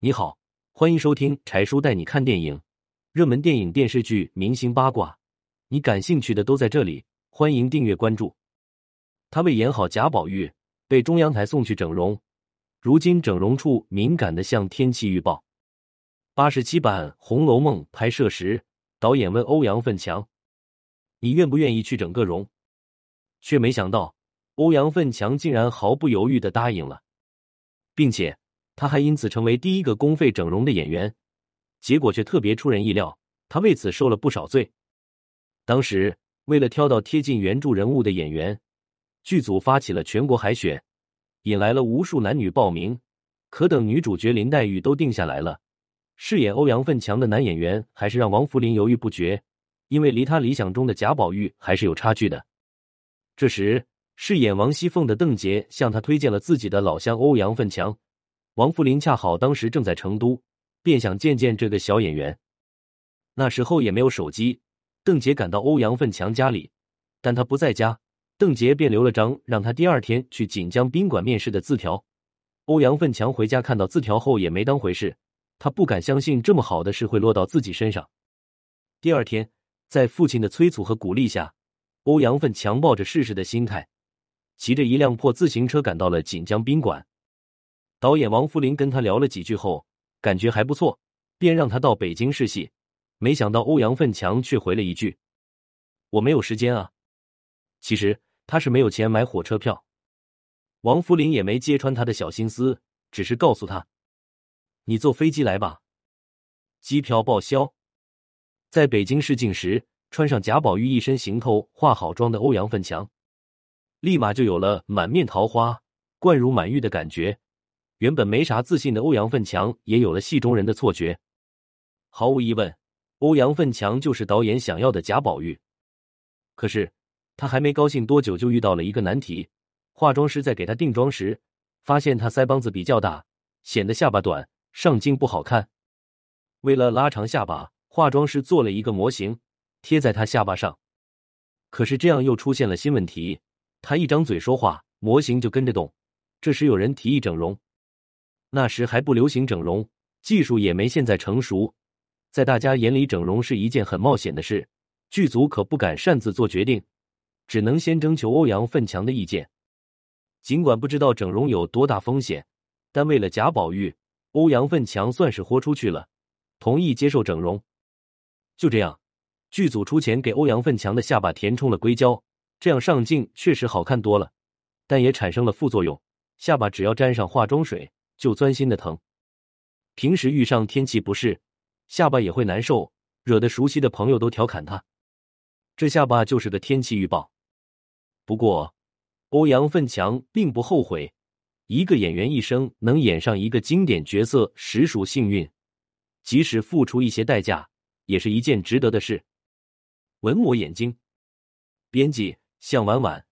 你好，欢迎收听柴叔带你看电影，热门电影、电视剧、明星八卦，你感兴趣的都在这里。欢迎订阅关注。他为演好贾宝玉，被中央台送去整容，如今整容处敏感的像天气预报。八十七版《红楼梦》拍摄时，导演问欧阳奋强：“你愿不愿意去整个容？”却没想到，欧阳奋强竟然毫不犹豫的答应了，并且他还因此成为第一个公费整容的演员。结果却特别出人意料，他为此受了不少罪。当时为了挑到贴近原著人物的演员，剧组发起了全国海选，引来了无数男女报名。可等女主角林黛玉都定下来了，饰演欧阳奋强的男演员还是让王扶林犹豫不决，因为离他理想中的贾宝玉还是有差距的。这时，饰演王熙凤的邓婕向他推荐了自己的老乡欧阳奋强。王福林恰好当时正在成都，便想见见这个小演员。那时候也没有手机，邓婕赶到欧阳奋强家里，但他不在家，邓婕便留了张让他第二天去锦江宾馆面试的字条。欧阳奋强回家看到字条后也没当回事，他不敢相信这么好的事会落到自己身上。第二天，在父亲的催促和鼓励下。欧阳奋强抱着试试的心态，骑着一辆破自行车赶到了锦江宾馆。导演王扶林跟他聊了几句后，感觉还不错，便让他到北京试戏。没想到欧阳奋强却回了一句：“我没有时间啊。”其实他是没有钱买火车票。王扶林也没揭穿他的小心思，只是告诉他：“你坐飞机来吧，机票报销。”在北京试镜时。穿上贾宝玉一身行头、化好妆的欧阳奋强，立马就有了满面桃花、冠如满玉的感觉。原本没啥自信的欧阳奋强也有了戏中人的错觉。毫无疑问，欧阳奋强就是导演想要的贾宝玉。可是他还没高兴多久，就遇到了一个难题。化妆师在给他定妆时，发现他腮帮子比较大，显得下巴短，上镜不好看。为了拉长下巴，化妆师做了一个模型。贴在他下巴上，可是这样又出现了新问题。他一张嘴说话，模型就跟着动。这时有人提议整容，那时还不流行整容，技术也没现在成熟。在大家眼里，整容是一件很冒险的事，剧组可不敢擅自做决定，只能先征求欧阳奋强的意见。尽管不知道整容有多大风险，但为了贾宝玉，欧阳奋强算是豁出去了，同意接受整容。就这样。剧组出钱给欧阳奋强的下巴填充了硅胶，这样上镜确实好看多了，但也产生了副作用。下巴只要沾上化妆水就钻心的疼，平时遇上天气不适，下巴也会难受，惹得熟悉的朋友都调侃他：“这下巴就是个天气预报。”不过，欧阳奋强并不后悔，一个演员一生能演上一个经典角色，实属幸运，即使付出一些代价，也是一件值得的事。文我眼睛，编辑向婉婉。